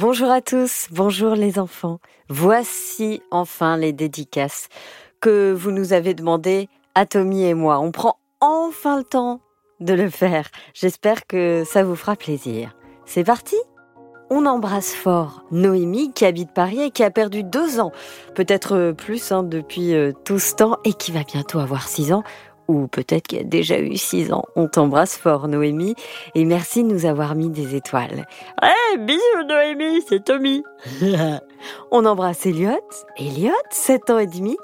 Bonjour à tous, bonjour les enfants. Voici enfin les dédicaces que vous nous avez demandé à Tommy et moi. On prend enfin le temps de le faire. J'espère que ça vous fera plaisir. C'est parti on embrasse fort Noémie qui habite Paris et qui a perdu deux ans, peut-être plus hein, depuis euh, tout ce temps et qui va bientôt avoir six ans ou peut-être qu'il a déjà eu 6 ans. On t'embrasse fort, Noémie, et merci de nous avoir mis des étoiles. Eh, bisous, Noémie, c'est Tommy. On embrasse Elliot, Elliot, 7 ans et demi,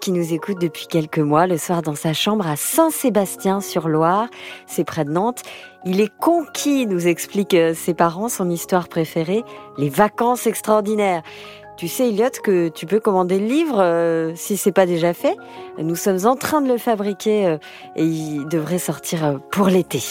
qui nous écoute depuis quelques mois le soir dans sa chambre à Saint-Sébastien-sur-Loire, c'est près de Nantes. Il est conquis, nous explique ses parents, son histoire préférée, les vacances extraordinaires. Tu sais, Elliot, que tu peux commander le livre euh, si c'est pas déjà fait. Nous sommes en train de le fabriquer euh, et il devrait sortir euh, pour l'été.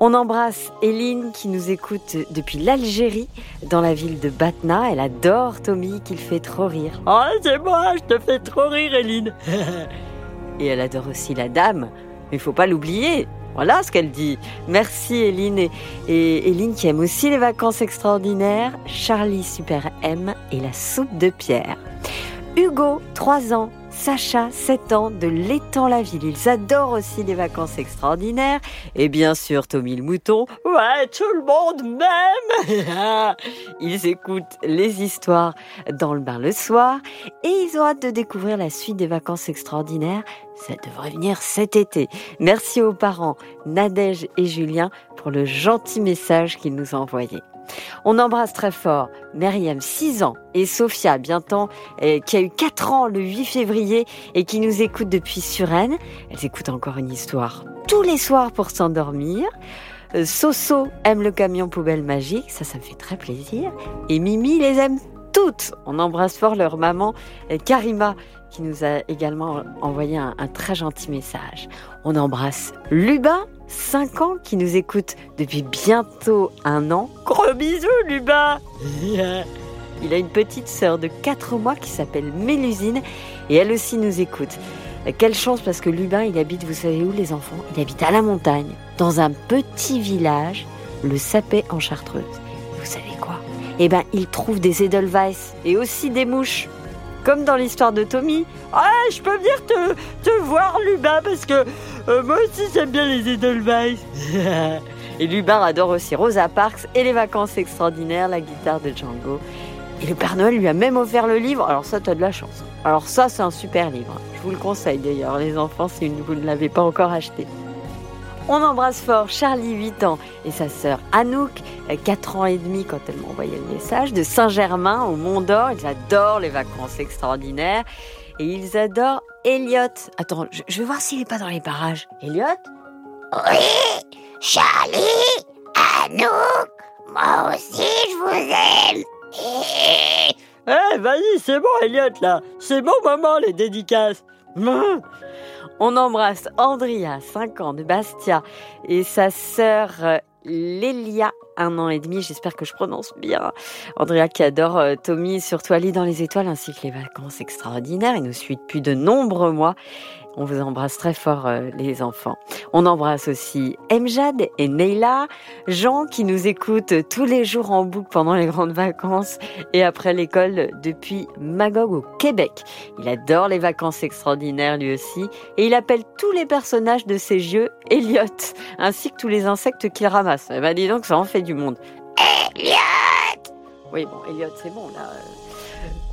On embrasse Eline qui nous écoute depuis l'Algérie, dans la ville de Batna. Elle adore Tommy qui le fait trop rire. Oh, c'est moi, je te fais trop rire, Eline. et elle adore aussi la dame. Mais il faut pas l'oublier, voilà ce qu'elle dit. Merci Eline. Et, et Eline qui aime aussi les vacances extraordinaires. Charlie Super M et la soupe de pierre. Hugo, 3 ans, Sacha, 7 ans, de l'étang-la-ville. Ils adorent aussi les vacances extraordinaires. Et bien sûr, Tommy le mouton. Ouais, tout le monde m'aime. Ils écoutent les histoires dans le bain le soir. Et ils ont hâte de découvrir la suite des vacances extraordinaires. Ça devrait venir cet été. Merci aux parents, Nadège et Julien, pour le gentil message qu'ils nous ont envoyé. On embrasse très fort Myriam, 6 ans, et Sophia, bientôt, euh, qui a eu 4 ans le 8 février et qui nous écoute depuis Suresnes. Elles écoutent encore une histoire tous les soirs pour s'endormir. Euh, Soso aime le camion poubelle magique, ça, ça me fait très plaisir. Et Mimi les aime toutes. On embrasse fort leur maman, euh, Karima, qui nous a également envoyé un, un très gentil message. On embrasse Lubin, 5 ans, qui nous écoute depuis bientôt un an. Gros bisous, Lubin Il a une petite sœur de 4 mois qui s'appelle Mélusine et elle aussi nous écoute. Quelle chance parce que Lubin, il habite, vous savez où les enfants? Il habite à la montagne, dans un petit village, le Sapé en Chartreuse. Vous savez quoi? Eh ben, il trouve des Edelweiss et aussi des mouches comme dans l'histoire de Tommy. Ah, je peux venir te, te voir, Lubin, parce que euh, moi aussi j'aime bien les Edelweiss. et Lubin adore aussi Rosa Parks et les vacances extraordinaires, la guitare de Django. Et le Père Noël lui a même offert le livre. Alors ça, t'as de la chance. Alors ça, c'est un super livre. Je vous le conseille d'ailleurs, les enfants, si vous ne l'avez pas encore acheté. On embrasse fort Charlie, 8 ans, et sa sœur Anouk, 4 ans et demi quand elle m'a envoyé le message, de Saint-Germain au Mont d'Or. Ils adorent les vacances extraordinaires. Et ils adorent Elliot. Attends, je, vais voir s'il n'est pas dans les parages. Elliot Oui, Charlie, Anouk, moi aussi je vous aime. Eh, vas-y, c'est bon, Elliot, là. C'est bon moment, les dédicaces. On embrasse Andrea, 5 ans, de Bastia, et sa sœur Lélia, un an et demi, j'espère que je prononce bien. Andrea qui adore euh, Tommy, surtout Ali dans les étoiles, ainsi que les vacances extraordinaires. Il nous suit depuis de nombreux mois. On vous embrasse très fort, euh, les enfants. On embrasse aussi Emjad et Neila, Jean qui nous écoute tous les jours en boucle pendant les grandes vacances et après l'école depuis Magog au Québec. Il adore les vacances extraordinaires lui aussi et il appelle tous les personnages de ses jeux Elliot, ainsi que tous les insectes qu'il ramasse. Eh ben dis donc, ça en fait du monde. Elliot Oui, bon, Elliot, c'est bon là.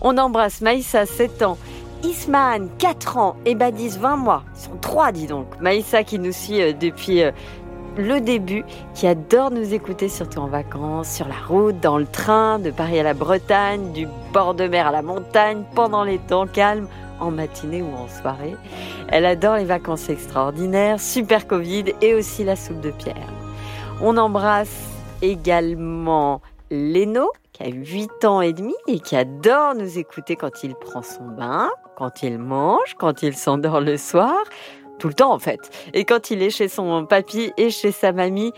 On embrasse Maïssa, 7 ans, Isman, 4 ans, et Badis, 20 mois. Ils sont trois, dis donc. Maïssa qui nous suit euh, depuis euh, le début, qui adore nous écouter, surtout en vacances, sur la route, dans le train, de Paris à la Bretagne, du bord de mer à la montagne, pendant les temps calmes, en matinée ou en soirée. Elle adore les vacances extraordinaires, super Covid et aussi la soupe de pierre. On embrasse également Leno, qui a 8 ans et demi et qui adore nous écouter quand il prend son bain quand il mange, quand il s'endort le soir, tout le temps en fait. Et quand il est chez son papy et chez sa mamie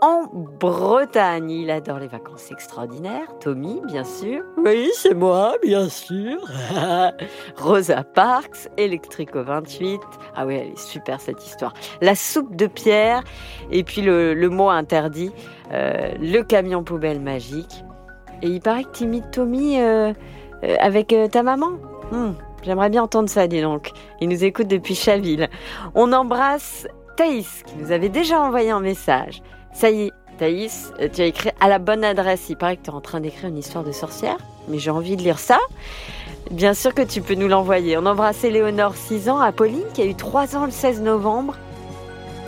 en Bretagne. Il adore les vacances extraordinaires. Tommy, bien sûr. Oui, c'est moi, bien sûr. Rosa Parks, Electrico 28. Ah oui, elle est super cette histoire. La soupe de pierre. Et puis le, mot interdit, euh, le camion poubelle magique. Et il paraît que tu imites Tommy euh, euh, avec ta maman. Hmm, J'aimerais bien entendre ça, dis donc. Il nous écoute depuis Chaville. On embrasse Thaïs, qui nous avait déjà envoyé un message. Ça y est, Thaïs, euh, tu as écrit à la bonne adresse. Il paraît que tu es en train d'écrire une histoire de sorcière, mais j'ai envie de lire ça. Bien sûr que tu peux nous l'envoyer. On embrasse Éléonore, 6 ans, Apolline, qui a eu 3 ans le 16 novembre.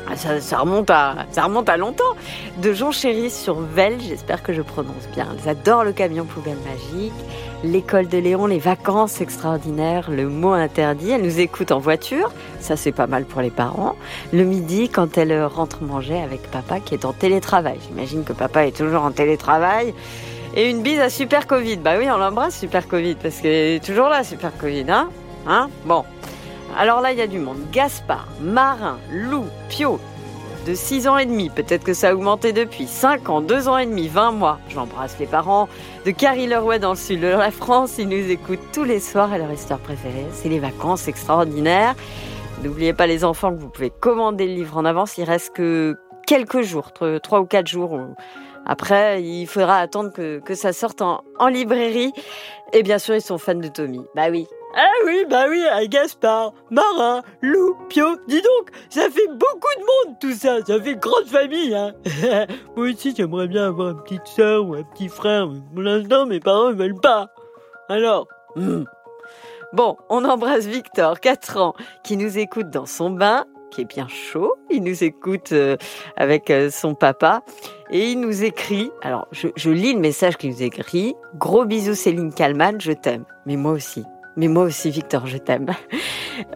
Ah, Ça, remonte à, ça remonte à longtemps. De Jean Chéri sur Vel, j'espère que je prononce bien. Elles adorent le camion poubelle magique, l'école de Léon, les vacances extraordinaires, le mot interdit. Elles nous écoutent en voiture, ça c'est pas mal pour les parents. Le midi, quand elles rentrent manger avec papa qui est en télétravail. J'imagine que papa est toujours en télétravail. Et une bise à Super Covid. Bah oui, on l'embrasse Super Covid parce qu'elle est toujours là, Super Covid, hein? Hein? Bon. Alors là, il y a du monde. Gaspard, Marin, Lou, Pio, de 6 ans et demi. Peut-être que ça a augmenté depuis. 5 ans, 2 ans et demi, 20 mois. J'embrasse les parents de Carrie Leroy dans le sud de la France. Ils nous écoutent tous les soirs et leur histoire préférée, c'est les vacances extraordinaires. N'oubliez pas les enfants que vous pouvez commander le livre en avance. Il reste que quelques jours, 3 ou 4 jours. Après, il faudra attendre que, ça sorte en, en librairie. Et bien sûr, ils sont fans de Tommy. Bah oui, Ah oui, bah oui, Gaspard, Marin, Lou, Pio, dis donc, ça fait beaucoup de monde tout ça, ça fait grande famille, hein. Moi aussi, j'aimerais bien avoir une petite sœur ou un petit frère, mais pour l'instant, mes parents ne veulent pas. Alors, Hmm. Bon, on embrasse Victor, 4 ans, qui nous écoute dans son bain, qui est bien chaud. Il nous écoute euh, avec euh, son papa et il nous écrit. Alors, je, je lis le message qu'il nous écrit. Gros bisous Céline Kalman, je t'aime. Mais moi aussi. Mais moi aussi, Victor, je t'aime.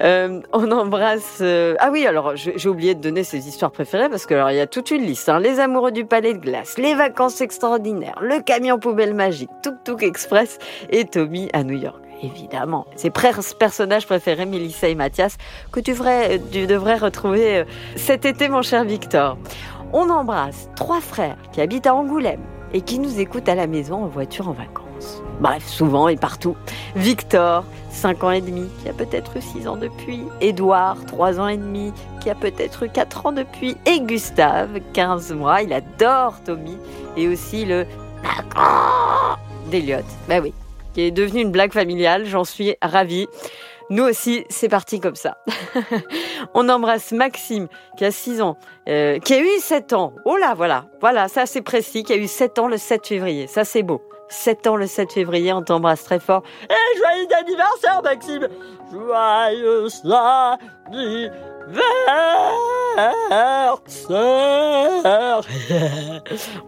Euh, on embrasse. euh, Ah oui, alors j'ai oublié de donner ses histoires préférées parce que alors il y a toute une liste. hein. Les amoureux du palais de glace, les vacances extraordinaires, le camion poubelle magique, Tuk Tuk Express et Tommy à New York. Évidemment, ses personnages préférés, Mélissa et Mathias, que tu, devrais- tu devrais retrouver euh, cet été, mon cher Victor. On embrasse trois frères qui habitent à Angoulême et qui nous écoutent à la maison en voiture en vacances. Bref, souvent et partout. Victor, 5 ans et demi, qui a peut-être eu 6 ans depuis. Édouard, 3 ans et demi, qui a peut-être eu 4 ans depuis. Et Gustave, 15 mois, il adore Tommy. Et aussi le d'Eliott. Bah oui, qui est devenu une blague familiale, j'en suis ravie. Nous aussi, c'est parti comme ça. On embrasse Maxime, qui a 6 ans, euh, qui a eu 7 ans. Oh là, voilà, voilà, ça c'est précis, qui a eu 7 ans le 7 février. Ça c'est beau. 7 ans le 7 février, on t'embrasse très fort. eh, joyeux anniversaire, Maxime Joyeux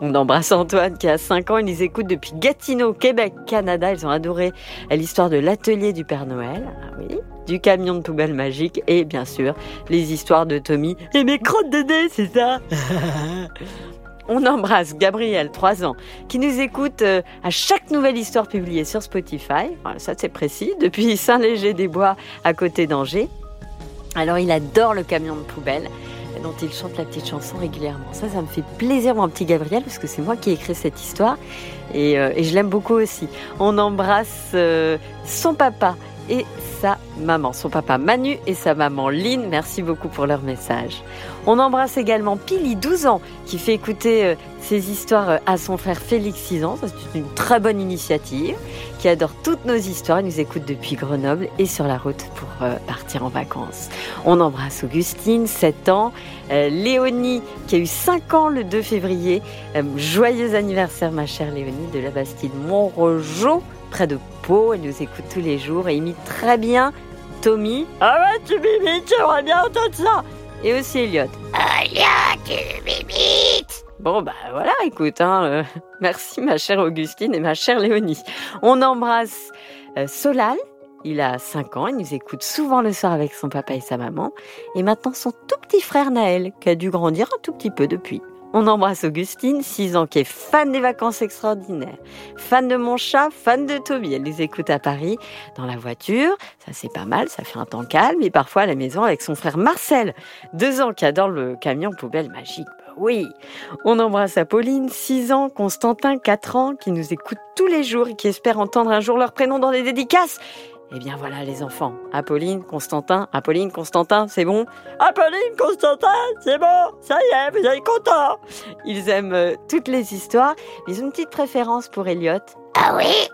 On embrasse Antoine qui a 5 ans, il nous écoute depuis Gatineau, Québec, Canada. Ils ont adoré l'histoire de l'atelier du Père Noël, ah oui, du camion de poubelle magique et bien sûr les histoires de Tommy. Et mes crottes de nez, c'est ça On embrasse Gabriel, 3 ans, qui nous écoute euh, à chaque nouvelle histoire publiée sur Spotify. Ça c'est précis, depuis Saint-Léger-des-Bois à côté d'Angers. Alors il adore le camion de poubelle dont il chante la petite chanson régulièrement. Ça, ça me fait plaisir, mon petit Gabriel, parce que c'est moi qui ai écrit cette histoire et, euh, et je l'aime beaucoup aussi. On embrasse euh, son papa et sa maman, son papa Manu et sa maman Lynn. Merci beaucoup pour leur message. On embrasse également Pili, 12 ans, qui fait écouter euh, ses histoires euh, à son frère Félix, 6 ans. C'est une très bonne initiative, qui adore toutes nos histoires. Il nous écoute depuis Grenoble et sur la route pour euh, partir en vacances. On embrasse Augustine, 7 ans, Léonie, qui a eu 5 ans le 2 février. Joyeux anniversaire, ma chère Léonie, de la Bastide Montrejeau, près de Pau. Elle nous écoute tous les jours et imite très bien Tommy Ah ouais, tu m'imites, j'aimerais bien entendre ça et aussi Elliot. Alia, tu m'imites Bon, bah voilà, écoute, hein, euh, merci ma chère Augustine et ma chère Léonie. On embrasse euh, Solal, il a 5 ans, il nous écoute souvent le soir avec son papa et sa maman. Et maintenant son tout petit frère Naël, qui a dû grandir un tout petit peu depuis. On embrasse Augustine, 6 ans, qui est fan des vacances extraordinaires, fan de mon chat, fan de Toby. Elle les écoute à Paris, dans la voiture. Ça, c'est pas mal, ça fait un temps calme. Et parfois à la maison avec son frère Marcel, 2 ans, qui adore le camion poubelle magique. Bah oui. On embrasse Apolline, 6 ans, Constantin, 4 ans, qui nous écoute tous les jours et qui espère entendre un jour leur prénom dans les dédicaces. Eh bien voilà les enfants. Apolline, Constantin, Apolline, Constantin, c'est bon? Apolline, Constantin, c'est bon, ça y est, vous êtes contents. Ils aiment euh, toutes les histoires. Ils ont une petite préférence pour Elliot. Ah oui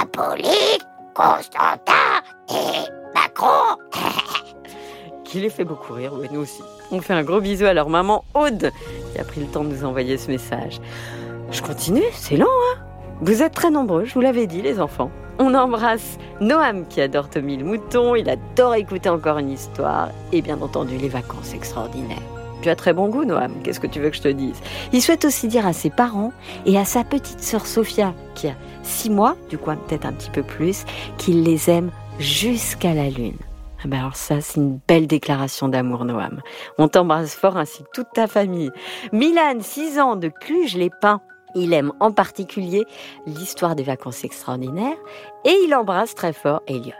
Apolline, Constantin et Macron. qui les fait beaucoup rire, oui, nous aussi. On fait un gros bisou à leur maman Aude, qui a pris le temps de nous envoyer ce message. Je continue, c'est long, hein? Vous êtes très nombreux, je vous l'avais dit, les enfants. On embrasse Noam, qui adore Tommy le mouton, il adore écouter encore une histoire, et bien entendu les vacances extraordinaires. Tu as très bon goût, Noam, qu'est-ce que tu veux que je te dise? Il souhaite aussi dire à ses parents et à sa petite sœur Sophia, qui a six mois, du coup peut-être un petit peu plus, qu'il les aime jusqu'à la lune. Ah ben alors ça, c'est une belle déclaration d'amour, Noam. On t'embrasse fort ainsi que toute ta famille. Milan, 6 ans, de Cluj-les-Pins. Il aime en particulier l'histoire des vacances extraordinaires et il embrasse très fort Elliot.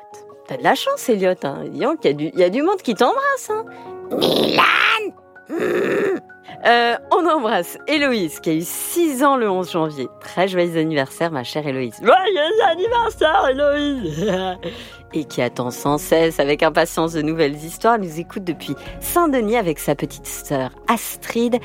T'as de la chance, Elliot. Hein. Il y, a du- y a du monde qui t'embrasse. Hein. Milan Euh, on embrasse Héloïse, qui a eu 6 ans le 11 janvier. Très joyeux anniversaire, ma chère Héloïse. Joyeux anniversaire, Héloïse. et qui attend sans cesse avec impatience de nouvelles histoires. Elle nous écoute depuis Saint-Denis avec sa petite sœur Astrid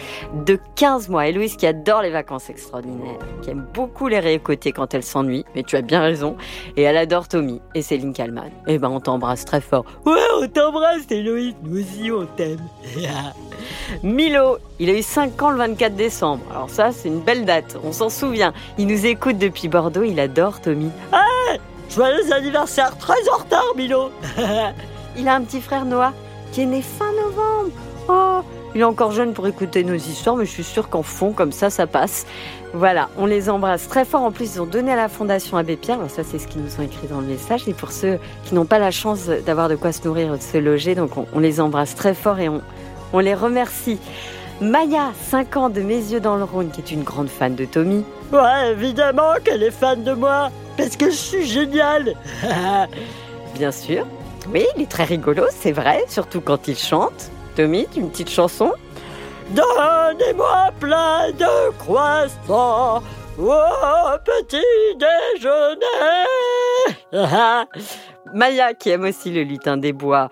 de 15 mois. Héloïse qui adore les vacances extraordinaires, qui aime beaucoup les réécouter quand elle s'ennuie, mais tu as bien raison. Et elle adore Tommy et Céline Kalman. Eh ben on t'embrasse très fort. ouais, on t'embrasse, Héloïse. Nous aussi, on t'aime. Milo, il a eu 5 ans le 24 décembre. Alors ça, c'est une belle date, on s'en souvient. Il nous écoute depuis Bordeaux, il adore Tommy. Joyeux anniversaire, très en retard, Milo. Il a un petit frère Noah qui est né fin novembre. Oh, il est encore jeune pour écouter nos histoires, mais je suis sûre qu'en fond, comme ça, ça passe. Voilà, on les embrasse très fort. En plus, ils ont donné à la Fondation Abbé Pierre. Alors ça, c'est ce qu'ils nous ont écrit dans le message. Et pour ceux qui n'ont pas la chance d'avoir de quoi se nourrir, de se loger, donc on, on les embrasse très fort et on, on les remercie. Maya, 5 ans de Mes yeux dans le Rhône, qui est une grande fan de Tommy. Ouais, évidemment qu'elle est fan de moi. Parce que je suis génial. Bien sûr. Oui, il est très rigolo, c'est vrai, surtout quand il chante. Tommy, une petite chanson? Donnez-moi plein de croissants au petit déjeuner. Maya qui aime aussi le lutin des bois.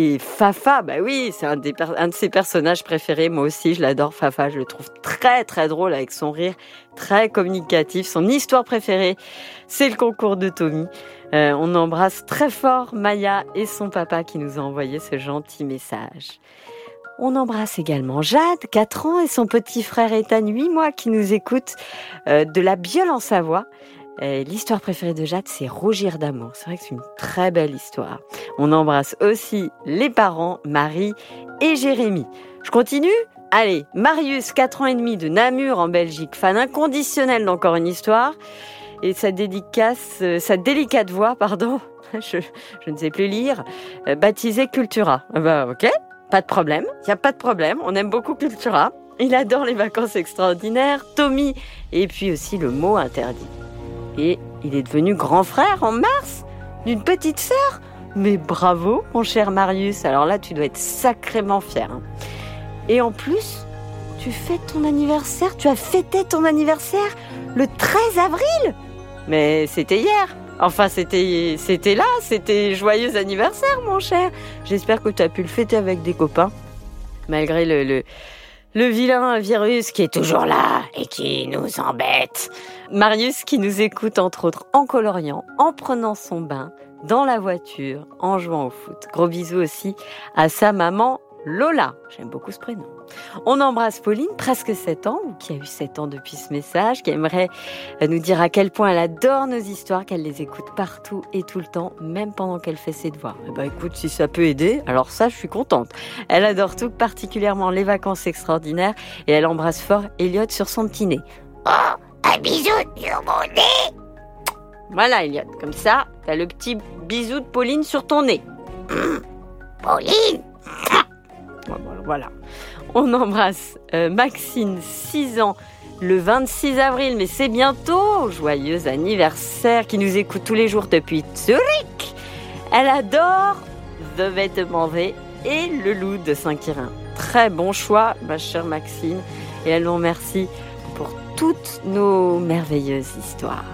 Et Fafa, bah oui, c'est un, de ses personnages préférés. Moi aussi, je l'adore, Fafa. Je le trouve très, très drôle avec son rire, très communicatif. Son histoire préférée, c'est le concours de Tommy. Euh, on embrasse très fort Maya et son papa qui nous a envoyé ce gentil message. On embrasse également Jade, 4 ans, et son petit frère Ethan, 8 mois, qui nous écoute euh, de la Biole en Savoie. Euh, L'histoire préférée de Jade, c'est Rougir d'amour. C'est vrai que c'est une très belle histoire. On embrasse aussi les parents, Marie et Jérémy. Je continue? Allez, Marius, 4 ans et demi de Namur en Belgique, fan inconditionnel d'Encore une histoire. Et sa dédicace, euh, sa délicate voix, pardon, je, ne sais plus lire, euh, baptisée Cultura. Ah bah ok, pas de problème, il n'y a pas de problème, on aime beaucoup Cultura. Il adore les vacances extraordinaires, Tommy, et puis aussi le mot interdit. Et il est devenu grand frère en mars d'une petite sœur. Mais bravo, mon cher Marius. Alors là, tu dois être sacrément fier. hein. Et en plus, tu fêtes ton anniversaire. Tu as fêté ton anniversaire le 13 avril. Mais c'était hier. Enfin, c'était là. C'était joyeux anniversaire, mon cher. J'espère que tu as pu le fêter avec des copains. Malgré le, le vilain virus qui est toujours là et qui nous embête. Marius qui nous écoute entre autres en coloriant, en prenant son bain, dans la voiture, en jouant au foot. Gros bisous aussi à sa maman Lola. J'aime beaucoup ce prénom. On embrasse Pauline, presque 7 ans, ou qui a eu 7 ans depuis ce message, qui aimerait nous dire à quel point elle adore nos histoires, qu'elle les écoute partout et tout le temps, même pendant qu'elle fait ses devoirs. Eh ben écoute, si ça peut aider, alors ça, je suis contente. Elle adore tout, particulièrement les vacances extraordinaires, et elle embrasse fort Elliot sur son petit nez. Oh, un bisou sur mon nez. Voilà, Elliot, comme ça, t'as le petit bisou de Pauline sur ton nez. Pauline, Voilà. On embrasse euh, Maxine, 6 ans, le 26 avril, mais c'est bientôt. Joyeux anniversaire, qui nous écoute tous les jours depuis Zurich. Elle adore The Vêtement V et le loup de Saint-Quirin. Très bon choix, ma chère Maxine. Et elle nous remercie pour toutes nos merveilleuses histoires.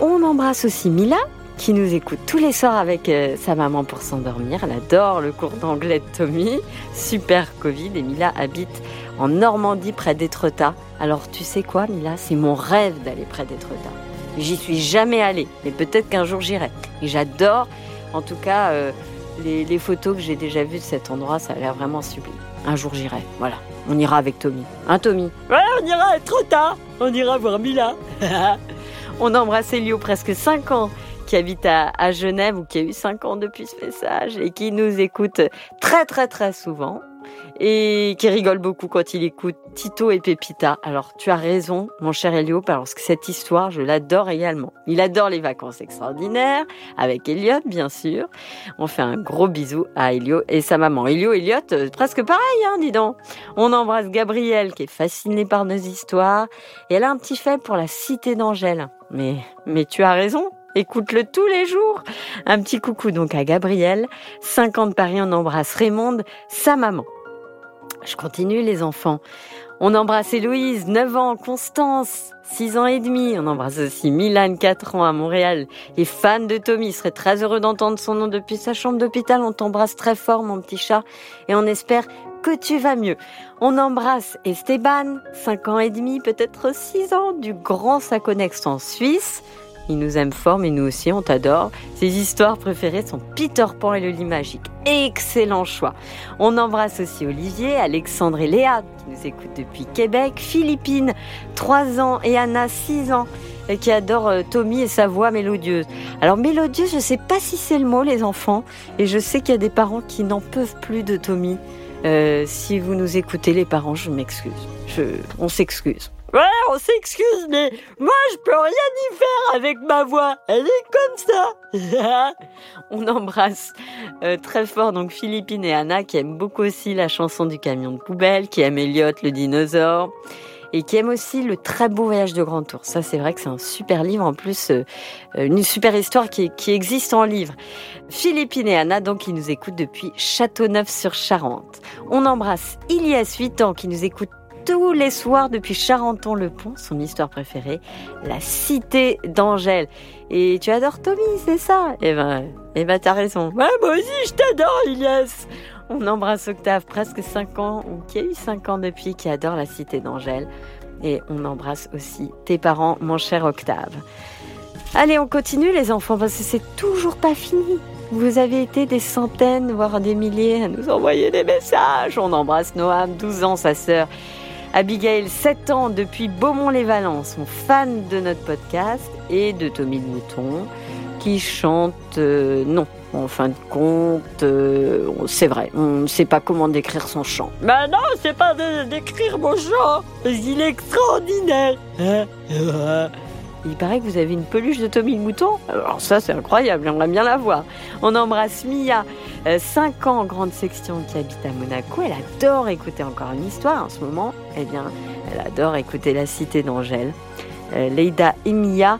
On embrasse aussi Mila, qui nous écoute tous les soirs avec euh, sa maman pour s'endormir. Elle adore le cours d'anglais de Tommy. Super Covid. Et Mila habite en Normandie près d'Étretat. Alors tu sais quoi Mila C'est mon rêve d'aller près d'Étretat. J'y suis jamais allée, mais peut-être qu'un jour j'irai. Et j'adore, en tout cas, euh, les, les photos que j'ai déjà vues de cet endroit, ça a l'air vraiment sublime. Un jour j'irai, voilà. On ira avec Tommy. Hein Tommy? Ouais, on ira trop tard. On ira voir Mila. On embrasse Elio, presque 5 ans, qui habite à, Genève ou qui a eu 5 ans depuis ce message et qui nous écoute très très très souvent et qui rigole beaucoup quand il écoute Tito et Pépita. Alors tu as raison, mon cher Elio, parce que cette histoire, je l'adore également. Il adore les vacances extraordinaires, avec Elliot, bien sûr. On fait un gros bisou à Elio et sa maman. Elio, Elliot, euh, presque pareil, hein, dis donc. On embrasse Gabrielle, qui est fascinée par nos histoires, et elle a un petit fait pour la cité d'Angèle. Mais, mais tu as raison, Écoute-le tous les jours. Un petit coucou donc à Gabrielle. 50 Paris, on embrasse Raymond, sa maman. Je continue les enfants. On embrasse Héloïse, 9 ans, Constance, 6 ans et demi. On embrasse aussi Milan, 4 ans à Montréal. Et fan de Tommy, il serait très heureux d'entendre son nom depuis sa chambre d'hôpital. On t'embrasse très fort, mon petit chat. Et on espère que tu vas mieux. On embrasse Esteban, 5 ans et demi, peut-être 6 ans, du Grand Saconex en Suisse. Il nous aime fort, mais nous aussi, on t'adore. Ses histoires préférées sont Peter Pan et le lit magique. Excellent choix. On embrasse aussi Olivier, Alexandre et Léa, qui nous écoutent depuis Québec, Philippine, 3 ans, et Anna, 6 ans, et qui adore euh, Tommy et sa voix mélodieuse. Alors, mélodieuse, je sais pas si c'est le mot, les enfants, et je sais qu'il y a des parents qui n'en peuvent plus de Tommy. Euh, si vous nous écoutez, les parents, je m'excuse. On s'excuse. Ouais, on s'excuse, mais moi je peux rien y faire avec ma voix. Elle est comme ça. On embrasse euh, très fort donc Philippine et Anna qui aiment beaucoup aussi la chanson du camion de poubelle, qui aiment Elliot le dinosaure et qui aiment aussi le très beau voyage de Grand Tour. Ça c'est vrai que c'est un super livre en plus, euh, une super histoire qui, qui existe en livre. Philippine et Anna donc qui nous écoutent depuis Châteauneuf-sur-Charente. On embrasse Ilias 8 ans qui nous écoute tous les soirs depuis Charenton-le-Pont, son histoire préférée, la cité d'Angèle. Et tu adores Tommy, c'est ça? Eh ben, eh ben t'as raison. Ouais, moi aussi je t'adore, Ilias. On embrasse Octave, presque 5 ans, ou qui a eu 5 ans depuis, qui adore la cité d'Angèle. Et on embrasse aussi tes parents, mon cher Octave. Allez, on continue les enfants, parce que c'est toujours pas fini. Vous avez été des centaines, voire des milliers à nous envoyer des messages. On embrasse Noam, 12 ans, sa sœur. Abigail, 7 ans, depuis Beaumont-les-Valences, sont fans de notre podcast et de Tommy le Mouton, qui chante euh, non. En fin de compte, euh, c'est vrai, on ne sait pas comment décrire son chant. Bah non, c'est pas de décrire mon chant, parce qu'il est extraordinaire. Il paraît que vous avez une peluche de Tommy le Mouton. Alors ça, c'est incroyable, j'aimerais bien la voir. On embrasse Mia, 5 ans, grande section, qui habite à Monaco. Elle adore écouter encore une histoire en ce moment. Eh bien, elle adore écouter La Cité d'Angèle. Euh, Leïda et Mia,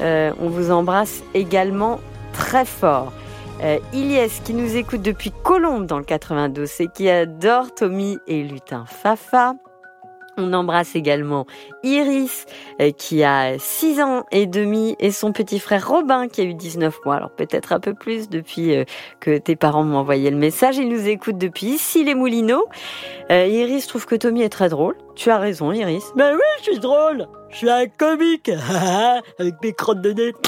euh, on vous embrasse également très fort. Euh, qui nous écoute depuis Colombe dans le 92 et qui adore Tommy et Lutin Fafa. On embrasse également Iris euh, qui a 6 ans et demi et son petit frère Robin qui a eu 19 mois. Alors peut-être un peu plus depuis euh, que tes parents m'ont envoyé le message. Ils nous écoutent depuis ici les Moulineaux. Euh, Iris trouve que Tommy est très drôle. Tu as raison Iris. Mais oui, je suis drôle. Je suis un comique. Avec mes crottes de nez.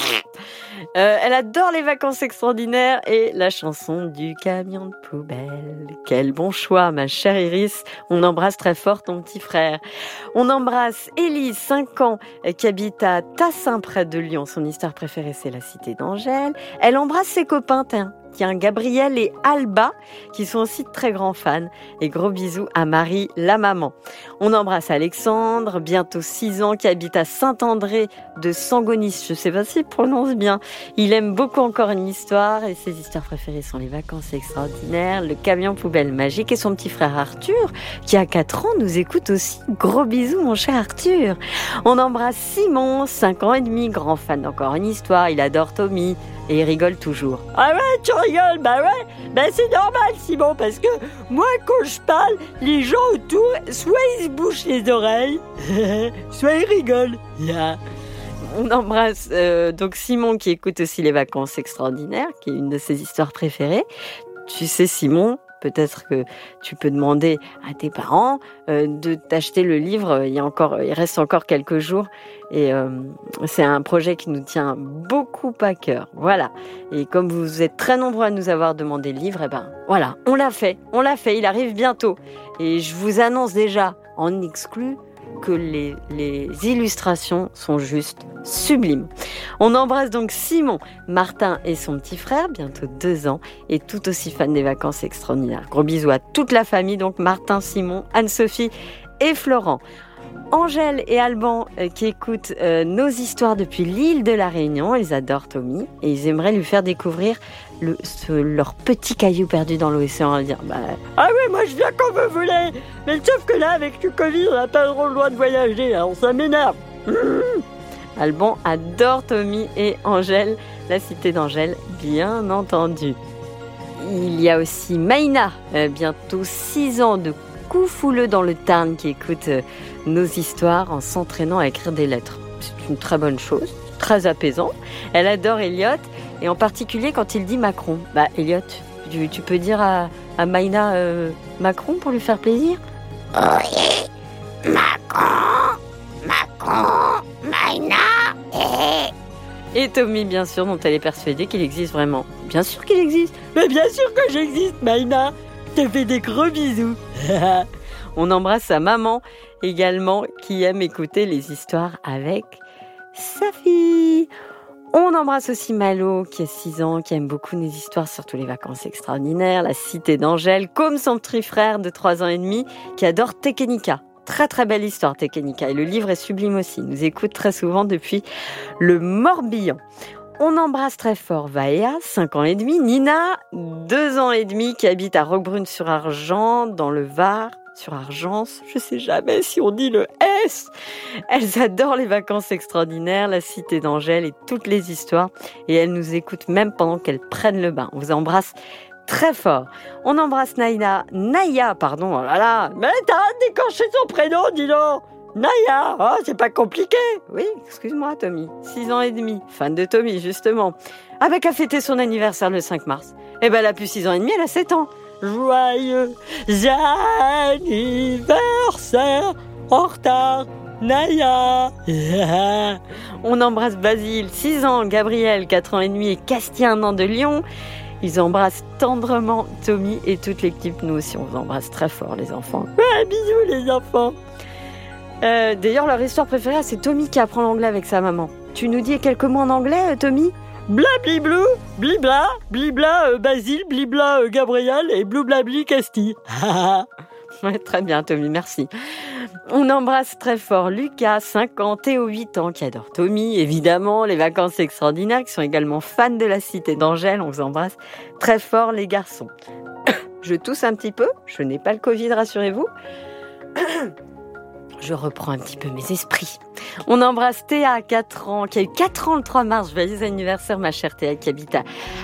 Euh, elle adore les vacances extraordinaires et la chanson du camion de poubelle. Quel bon choix, ma chère Iris. On embrasse très fort ton petit frère. On embrasse Élise, 5 ans, qui habite à Tassin, près de Lyon. Son histoire préférée, c'est la cité d'Angèle. Elle embrasse ses copains. Gabriel et Alba, qui sont aussi de très grands fans. Et gros bisous à Marie, la maman. On embrasse Alexandre, bientôt 6 ans, qui habite à Saint-André de Sangonis. Je sais pas s'il prononce bien. Il aime beaucoup encore une histoire et ses histoires préférées sont les vacances extraordinaires, le camion poubelle magique et son petit frère Arthur, qui a 4 ans, nous écoute aussi. Gros bisous, mon cher Arthur. On embrasse Simon, 5 ans et demi, grand fan d'encore une histoire. Il adore Tommy et il rigole toujours. Ah ouais, tu bah ouais. Bah c'est normal, Simon, parce que moi, quand je parle, les gens autour, soit ils se bouchent les oreilles, soit ils rigolent. Yeah. On embrasse euh, donc Simon qui écoute aussi les vacances extraordinaires, qui est une de ses histoires préférées. Tu sais Simon, peut-être que tu peux demander à tes parents euh, de t'acheter le livre. Il y a encore, il reste encore quelques jours et euh, c'est un projet qui nous tient beaucoup à cœur. Voilà. Et comme vous êtes très nombreux à nous avoir demandé le livre, eh ben voilà, on l'a fait, on l'a fait. Il arrive bientôt et je vous annonce déjà en exclu que les, les, illustrations sont juste sublimes. On embrasse donc Simon, Martin et son petit frère, bientôt deux ans, et tout aussi fan des vacances extraordinaires. Gros bisous à toute la famille, donc Martin, Simon, Anne-Sophie et Florent. Angèle et Alban euh, qui écoutent euh, nos histoires depuis l'île de la Réunion. Ils adorent Tommy et ils aimeraient lui faire découvrir le, leur petit caillou perdu dans l'océan. dire bah, Ah oui, moi je viens quand vous voulez. Mais sauf que là, avec le Covid, on n'a pas le droit de voyager. Alors ça m'énerve. Alban adore Tommy et Angèle, la cité d'Angèle, bien entendu. Il y a aussi Maïna, euh, bientôt 6 ans de fouleux dans le Tarn qui écoute euh, nos histoires en s'entraînant à écrire des lettres. C'est une très bonne chose, très apaisant. Elle adore Elliot et en particulier quand il dit Macron. Bah Elliot, tu, peux dire à, à Maïna euh, Macron pour lui faire plaisir? Oui, Macron, Macron, Maïna et... Et Tommy, bien sûr, dont elle est persuadée qu'il existe vraiment. Bien sûr qu'il existe. Mais bien sûr que j'existe, Maïna te fais des gros bisous. On embrasse sa maman également qui aime écouter les histoires avec sa fille. On embrasse aussi Malo qui a 6 ans, qui aime beaucoup nos histoires, surtout les vacances extraordinaires, la cité d'Angèle, comme son petit frère de 3 ans et demi qui adore Tekenika. Très très belle histoire Tekenika et le livre est sublime aussi. Il nous écoute très souvent depuis le Morbihan. On embrasse très fort Vaea, 5 ans et demi, Nina, 2 ans et demi, qui habite à Roquebrune-sur-Argent, dans le Var, sur Argence, je sais jamais si on dit le S. Elles adorent les vacances extraordinaires, la cité d'Angèle et toutes les histoires, et elles nous écoutent même pendant qu'elles prennent le bain. On vous embrasse très fort. On embrasse Naïna, Naya, pardon, oh là là, mais t'as déclenché son prénom, dis donc Naya, oh, c'est pas compliqué. Oui, excuse-moi, Tommy. Six ans et demi, fan de Tommy, justement. Avec à fêter son anniversaire le 5 mars? Eh ben, elle a plus six ans et demi, elle a 7 ans. Joyeux anniversaire en retard, Naya. On embrasse Basile, 6 ans, Gabriel, 4 ans et demi et Castien, un an de Lyon. Ils embrassent tendrement Tommy et toute l'équipe. Nous aussi, on vous embrasse très fort, les enfants. Ouais, bisous, les enfants. Euh, d'ailleurs, leur histoire préférée, c'est Tommy qui apprend l'anglais avec sa maman. Tu nous dis quelques mots en anglais, euh, Tommy Blabli-blou, blibla, blibla euh, Basile, blibla euh, Gabriel et blou-blabli Castille. ouais, très bien, Tommy, merci. On embrasse très fort Lucas, 50 et 8 ans, qui adore Tommy, évidemment, les vacances extraordinaires, qui sont également fans de la cité d'Angèle. On vous embrasse très fort, les garçons. je tousse un petit peu, je n'ai pas le Covid, rassurez-vous. Je reprends un petit peu mes esprits. On embrasse Théa, 4 ans, qui a eu 4 ans le 3 mars. Joyeux anniversaire, ma chère Théa, qui habite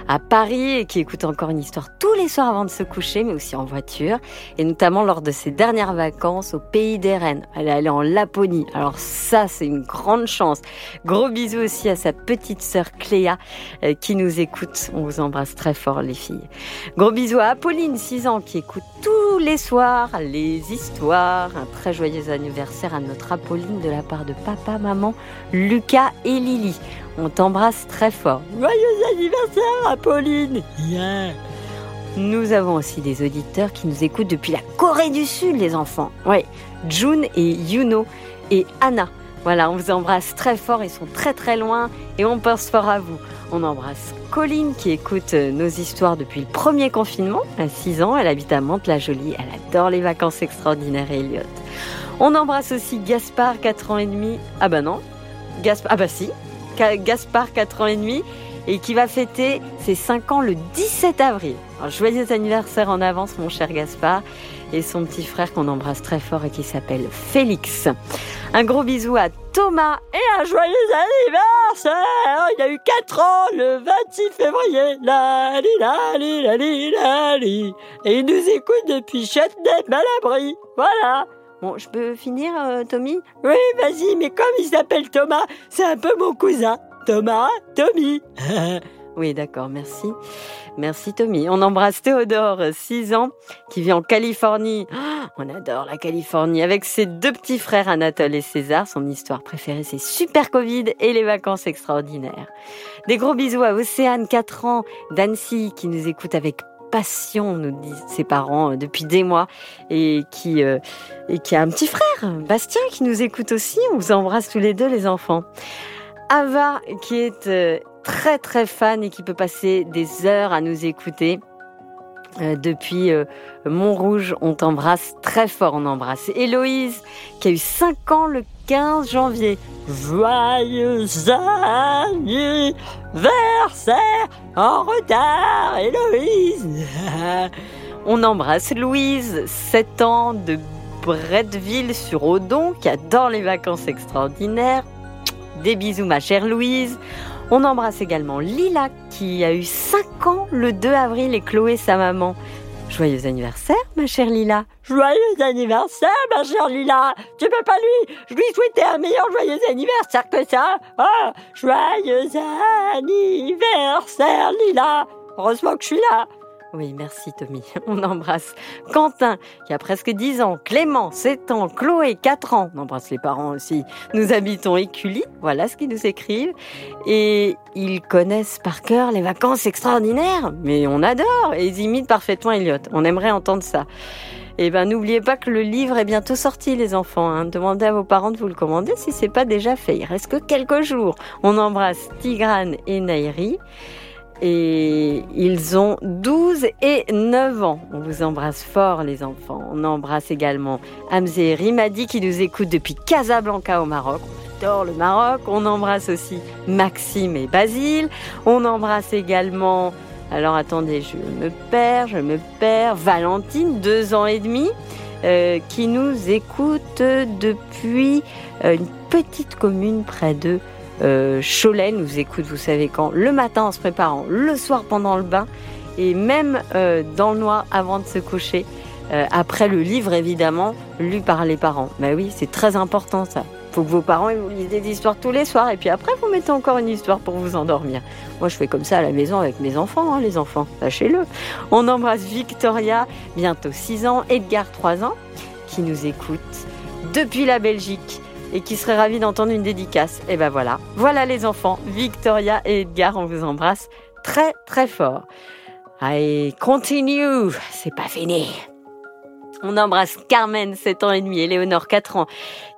à, Paris et qui écoute encore une histoire tous les soirs avant de se coucher, mais aussi en voiture. Et notamment lors de ses dernières vacances au pays des Rennes. Elle est allée en Laponie. Alors ça, c'est une grande chance. Gros bisous aussi à sa petite sœur Cléa, euh, qui nous écoute. On vous embrasse très fort, les filles. Gros bisous à Apolline, 6 ans, qui écoute tous les soirs les histoires. Un très joyeux anniversaire à notre Apolline de la part de papa, maman, Lucas et Lily. On t'embrasse très fort. Joyeux anniversaire, Apolline Nous avons aussi des auditeurs qui nous écoutent depuis la Corée du Sud, les enfants. Oui, June et Yuno et Anna. Voilà, on vous embrasse très fort, ils sont très très loin et on pense fort à vous. On embrasse Colline qui écoute euh, nos histoires depuis le premier confinement. À 6 ans, elle habite à Mantes-la-Jolie, elle adore les vacances extraordinaires et Elliot. On embrasse aussi Gaspard, 4 ans et demi. Ah bah non. Gaspard, ah bah si. Gaspard, 4 ans et demi. Et qui va fêter ses 5 ans le 17 avril. joyeux anniversaire en avance, mon cher Gaspard. Et son petit frère qu'on embrasse très fort et qui s'appelle Félix. Un gros bisou à Thomas et un joyeux anniversaire Il a eu 4 ans le 26 février. La, la, la, Et il nous écoute depuis Châtenay-Malabry. Voilà Bon, je peux finir, euh, Tommy? Oui, vas-y, mais comme il s'appelle Thomas, c'est un peu mon cousin. Thomas, Tommy. Oui, d'accord, merci. Merci Tommy. On embrasse Théodore, 6 ans, qui vit en Californie. Ah, on adore la Californie. Avec ses deux petits frères Anatole et César. Son histoire préférée, c'est Super Covid et les vacances extraordinaires. Des gros bisous à Océane, 4 ans, d'Annecy, qui nous écoute avec passion, nous disent ses parents, euh, depuis des mois, et qui, euh, et qui a un petit frère, Bastien, qui nous écoute aussi. On vous embrasse tous les deux, les enfants. Ava, qui est euh, très très fan et qui peut passer des heures à nous écouter. Depuis Montrouge, on t'embrasse très fort, on embrasse Héloïse, qui a eu 5 ans le 15 janvier. Joyeux anniversaire en retard, Héloïse. on embrasse Louise, 7 ans de Bretteville sur Odon, qui adore les vacances extraordinaires. Des bisous ma chère Louise. On embrasse également Lila qui a eu 5 ans le 2 avril et Chloé sa maman. Joyeux anniversaire ma chère Lila. Joyeux anniversaire ma chère Lila. Tu peux pas lui, je lui souhaiter un meilleur joyeux anniversaire que ça. Oh, joyeux anniversaire Lila. Heureusement que je suis là. Oui, merci Tommy. On embrasse Quentin, qui a presque 10 ans, Clément, 7 ans, Chloé, 4 ans. On embrasse les parents aussi. Nous habitons Écully, voilà ce qu'ils nous écrivent. Et ils connaissent par cœur les vacances extraordinaires. Mais on adore et ils imitent parfaitement Elliot. On aimerait entendre ça. Eh ben n'oubliez pas que le livre est bientôt sorti les enfants. Hein. Demandez à vos parents de vous le commander si c'est pas déjà fait. Il reste que quelques jours. On embrasse Tigrane et Nairi et ils ont 12 et 9 ans. On vous embrasse fort les enfants. On embrasse également Hamzé Rimadi qui nous écoute depuis Casablanca au Maroc. On adore le Maroc. On embrasse aussi Maxime et Basile. On embrasse également, alors attendez, je me perds, je me perds, Valentine, 2 ans et demi. Euh, qui nous écoute depuis euh, une petite commune près de euh, Cholet nous écoute, vous savez quand, le matin en se préparant, le soir pendant le bain, et même euh, dans le noir avant de se coucher, euh, après le livre évidemment, lu par les parents. Mais oui, c'est très important ça. Faut que vos parents vous lisent des histoires tous les soirs, et puis après vous mettez encore une histoire pour vous endormir. Moi je fais comme ça à la maison avec mes enfants, hein, les enfants, sachez-le. On embrasse Victoria, bientôt 6 ans, Edgar 3 ans, qui nous écoute depuis la Belgique et qui serait ravi d'entendre une dédicace. Et ben voilà, voilà les enfants, Victoria et Edgar, on vous embrasse très très fort. Allez, continue, c'est pas fini. On embrasse Carmen, 7 ans et demi, et Léonore, 4 ans,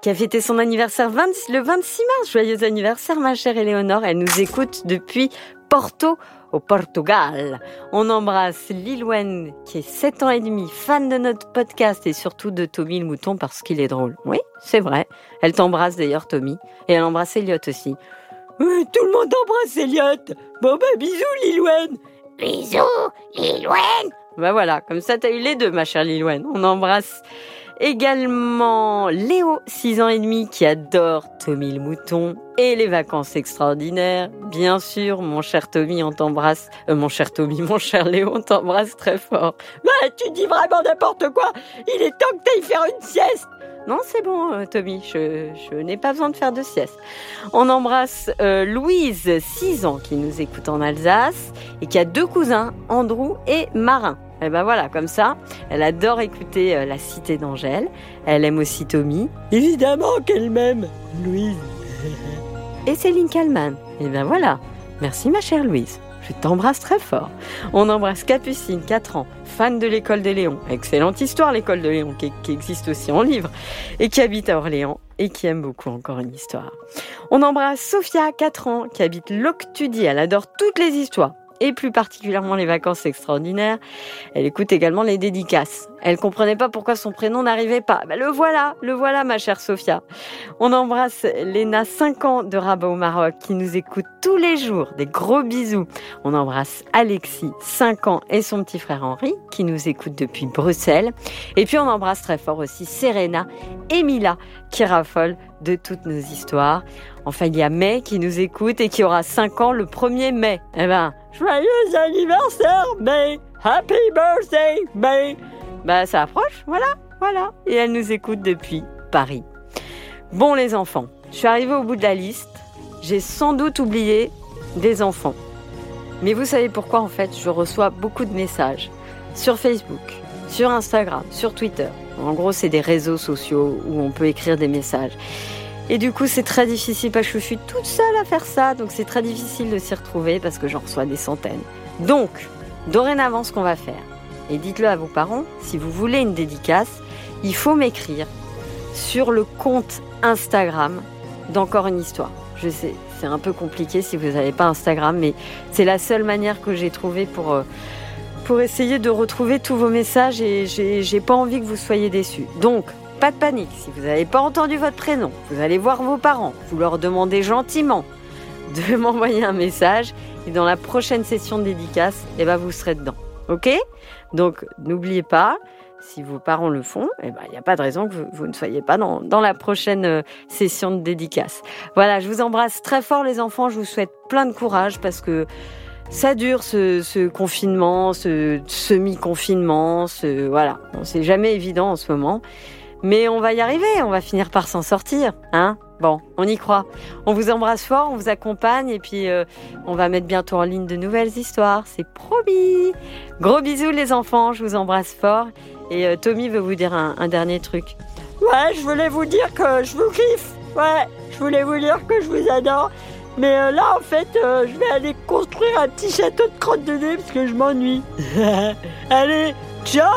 qui a fêté son anniversaire le 26 mars. Joyeux anniversaire, ma chère Éléonore. Elle nous écoute depuis Porto, au Portugal. On embrasse Lilouen, qui est 7 ans et demi, fan de notre podcast et surtout de Tommy le mouton parce qu'il est drôle. Oui, c'est vrai. Elle t'embrasse d'ailleurs, Tommy. Et elle embrasse Elliot aussi. Oui, tout le monde embrasse Elliot. Bon bah bisous, Lilouen. Bisous, Lilouen. Bah voilà, comme ça t'as eu les deux, ma chère Lilouen. On embrasse Également Léo, 6 ans et demi, qui adore Tommy le mouton et les vacances extraordinaires. Bien sûr, mon cher Tommy, on t'embrasse. Euh, mon cher Tommy, mon cher Léo, on t'embrasse très fort. Bah, tu dis vraiment n'importe quoi. Il est temps que t'ailles faire une sieste. Non, c'est bon, euh, Tommy, je, n'ai pas besoin de faire de sieste. On embrasse euh, Louise, 6 ans, qui nous écoute en Alsace et qui a deux cousins, Andrew et Marin. Et ben voilà, comme ça, elle adore écouter euh, La Cité d'Angèle. Elle aime aussi Tommy. Évidemment qu'elle m'aime, Louise. Et Céline Kalman. Et ben voilà. Merci ma chère Louise. Je t'embrasse très fort. On embrasse Capucine, 4 ans, fan de l'école des Léons. Excellente histoire, l'école de Léon, qui, qui, existe aussi en livre, et qui habite à Orléans, et qui aime beaucoup encore une histoire. On embrasse Sophia, 4 ans, qui habite Loctudie. Elle adore toutes les histoires et plus particulièrement les vacances extraordinaires. Elle écoute également les dédicaces. Elle comprenait pas pourquoi son prénom n'arrivait pas. Ben, le voilà, le voilà ma chère Sophia. On embrasse Léna, 5 ans de Rabat au Maroc, qui nous écoute tous les jours. Des gros bisous. On embrasse Alexis, 5 ans, et son petit frère Henri, qui nous écoute depuis Bruxelles. Et puis on embrasse très fort aussi Serena et Mila, qui raffolent de toutes nos histoires. Enfin, il y a May qui nous écoute et qui aura 5 ans le 1er mai. Eh ben, joyeux anniversaire, May! Happy birthday, May! Bah, ça approche, voilà. Voilà. Et elle nous écoute depuis Paris. Bon les enfants, je suis arrivée au bout de la liste. J'ai sans doute oublié des enfants. Mais vous savez pourquoi en fait je reçois beaucoup de messages sur Facebook, sur Instagram, sur Twitter. En gros, c'est des réseaux sociaux où on peut écrire des messages. Et du coup, c'est très difficile parce que je suis toute seule à faire ça, donc c'est très difficile de s'y retrouver parce que j'en reçois des centaines. Donc, dorénavant, ce qu'on va faire, et dites-le à vos parents, si vous voulez une dédicace, il faut m'écrire sur le compte Instagram d'Encore une histoire. Je sais, c'est un peu compliqué si vous n'avez pas Instagram, mais c'est la seule manière que j'ai trouvée pour, euh, pour essayer de retrouver tous vos messages et j'ai pas envie que vous soyez déçus. Donc, pas de panique, si vous n'avez pas entendu votre prénom, vous allez voir vos parents, vous leur demandez gentiment de m'envoyer un message et dans la prochaine session de dédicace, eh ben, vous serez dedans. Ok? Donc, n'oubliez pas, si vos parents le font, il eh ben, n'y a pas de raison que vous, ne soyez pas dans, dans, la prochaine euh, session de dédicace. Voilà, je vous embrasse très fort les enfants, je vous souhaite plein de courage parce que ça dure ce, ce confinement, ce semi-confinement, ce voilà, c'est jamais évident en ce moment. Mais on va y arriver, on va finir par s'en sortir, hein Bon, on y croit. On vous embrasse fort, on vous accompagne et puis euh, on va mettre bientôt en ligne de nouvelles histoires, c'est promis. Gros bisous les enfants, je vous embrasse fort et euh, Tommy veut vous dire un, dernier truc. Ouais, je voulais vous dire que je vous kiffe. Ouais, je voulais vous dire que je vous adore. Mais euh, là, en fait, je vais aller construire un petit château de crotte de nez parce que je m'ennuie. Allez, ciao